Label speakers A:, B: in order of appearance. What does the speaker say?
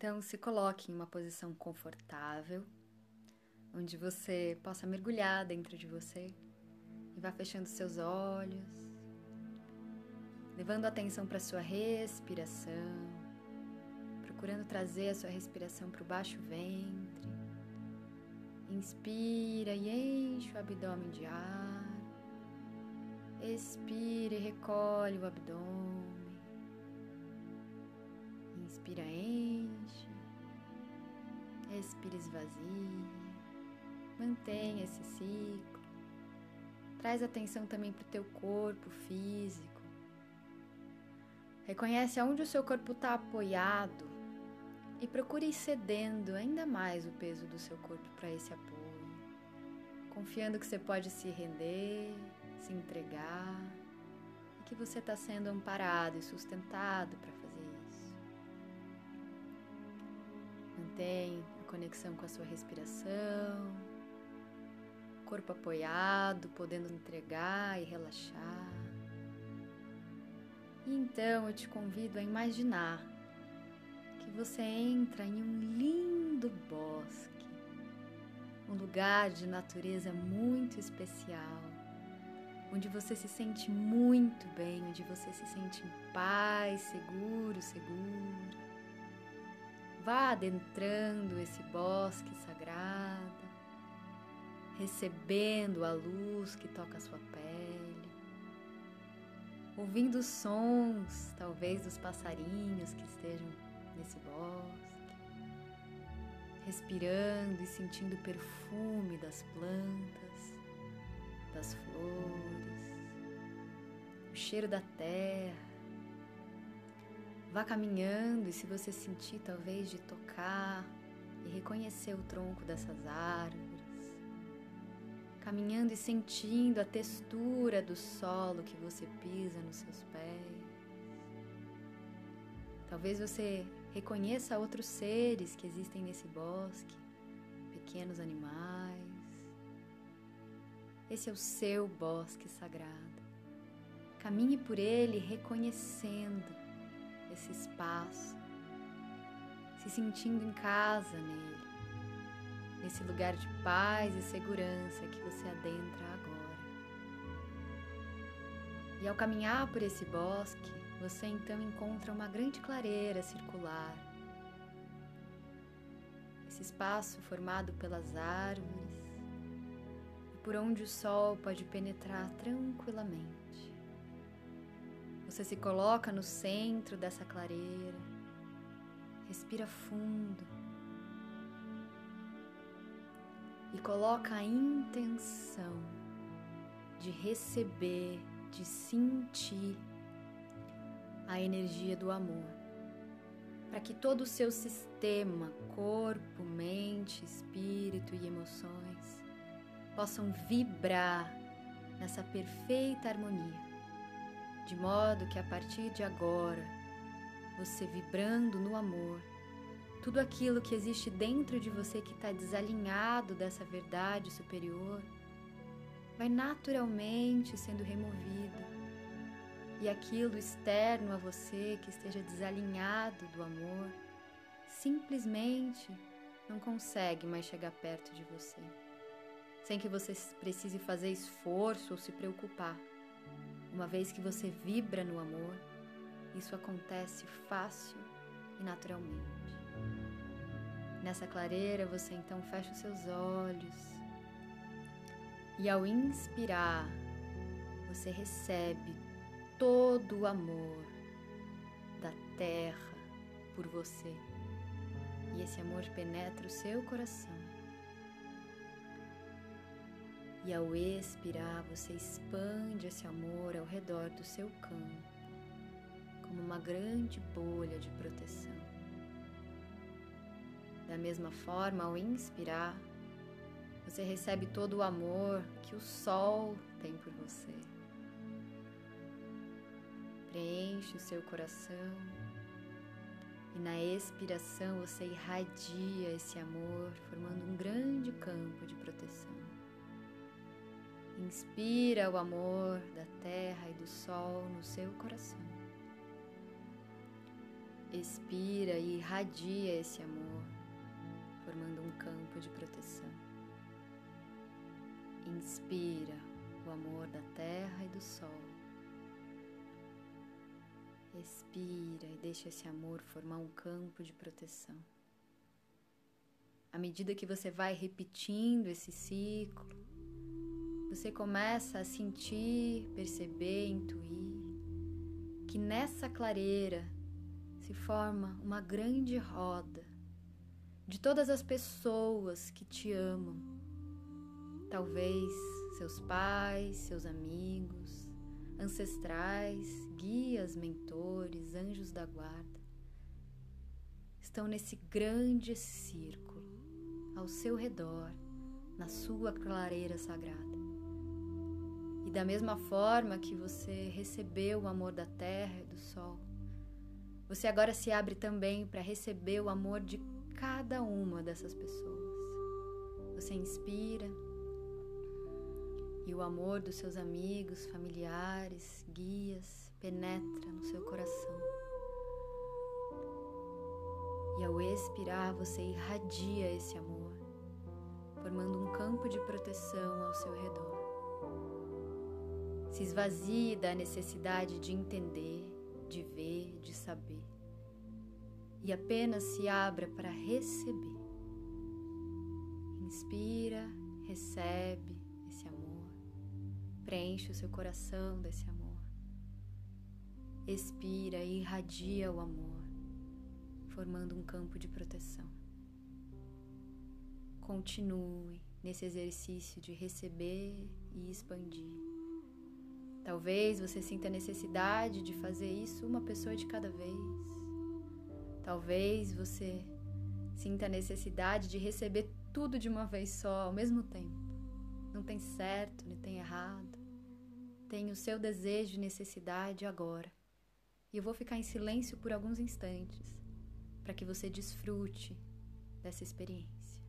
A: Então, se coloque em uma posição confortável, onde você possa mergulhar dentro de você e vá fechando seus olhos, levando atenção para sua respiração, procurando trazer a sua respiração para o baixo ventre. Inspira e enche o abdômen de ar. Expira e recolhe o abdômen. Inspira, enche. Expira, esvazia. Mantenha esse ciclo. Traz atenção também para o teu corpo físico. Reconhece aonde o seu corpo está apoiado e procure ir cedendo ainda mais o peso do seu corpo para esse apoio, confiando que você pode se render, se entregar e que você está sendo amparado e sustentado para fazer Mantém a conexão com a sua respiração, corpo apoiado, podendo entregar e relaxar. E então eu te convido a imaginar que você entra em um lindo bosque, um lugar de natureza muito especial, onde você se sente muito bem, onde você se sente em paz, seguro, segura. Vá adentrando esse bosque sagrado, recebendo a luz que toca a sua pele, ouvindo sons, talvez dos passarinhos que estejam nesse bosque, respirando e sentindo o perfume das plantas, das flores, o cheiro da terra. Vá caminhando e se você sentir talvez de tocar e reconhecer o tronco dessas árvores, caminhando e sentindo a textura do solo que você pisa nos seus pés. Talvez você reconheça outros seres que existem nesse bosque, pequenos animais. Esse é o seu bosque sagrado. Caminhe por ele reconhecendo esse espaço, se sentindo em casa nele, nesse lugar de paz e segurança que você adentra agora. E ao caminhar por esse bosque, você então encontra uma grande clareira circular. Esse espaço formado pelas árvores e por onde o sol pode penetrar tranquilamente. Você se coloca no centro dessa clareira, respira fundo. E coloca a intenção de receber, de sentir a energia do amor, para que todo o seu sistema, corpo, mente, espírito e emoções possam vibrar nessa perfeita harmonia de modo que a partir de agora, você vibrando no amor, tudo aquilo que existe dentro de você que está desalinhado dessa verdade superior, vai naturalmente sendo removido. E aquilo externo a você que esteja desalinhado do amor, simplesmente não consegue mais chegar perto de você, sem que você precise fazer esforço ou se preocupar uma vez que você vibra no amor, isso acontece fácil e naturalmente. Nessa clareira, você então fecha os seus olhos e ao inspirar, você recebe todo o amor da terra por você. E esse amor penetra o seu coração. E ao expirar, você expande esse amor ao redor do seu campo, como uma grande bolha de proteção. Da mesma forma, ao inspirar, você recebe todo o amor que o sol tem por você. Preenche o seu coração e na expiração você irradia esse amor, formando um grande campo de proteção. Inspira o amor da terra e do sol no seu coração. Expira e irradia esse amor, formando um campo de proteção. Inspira o amor da terra e do sol. Expira e deixa esse amor formar um campo de proteção. À medida que você vai repetindo esse ciclo, você começa a sentir, perceber, intuir que nessa clareira se forma uma grande roda de todas as pessoas que te amam. Talvez seus pais, seus amigos, ancestrais, guias, mentores, anjos da guarda. Estão nesse grande círculo ao seu redor, na sua clareira sagrada. E da mesma forma que você recebeu o amor da terra e do sol, você agora se abre também para receber o amor de cada uma dessas pessoas. Você inspira e o amor dos seus amigos, familiares, guias penetra no seu coração. E ao expirar, você irradia esse amor, formando um campo de proteção ao seu redor. Se esvazie da necessidade de entender, de ver, de saber. E apenas se abra para receber. Inspira, recebe esse amor. Preenche o seu coração desse amor. Expira e irradia o amor, formando um campo de proteção. Continue nesse exercício de receber e expandir. Talvez você sinta a necessidade de fazer isso uma pessoa de cada vez. Talvez você sinta a necessidade de receber tudo de uma vez só, ao mesmo tempo. Não tem certo, nem tem errado. Tem o seu desejo e necessidade agora. E eu vou ficar em silêncio por alguns instantes para que você desfrute dessa experiência.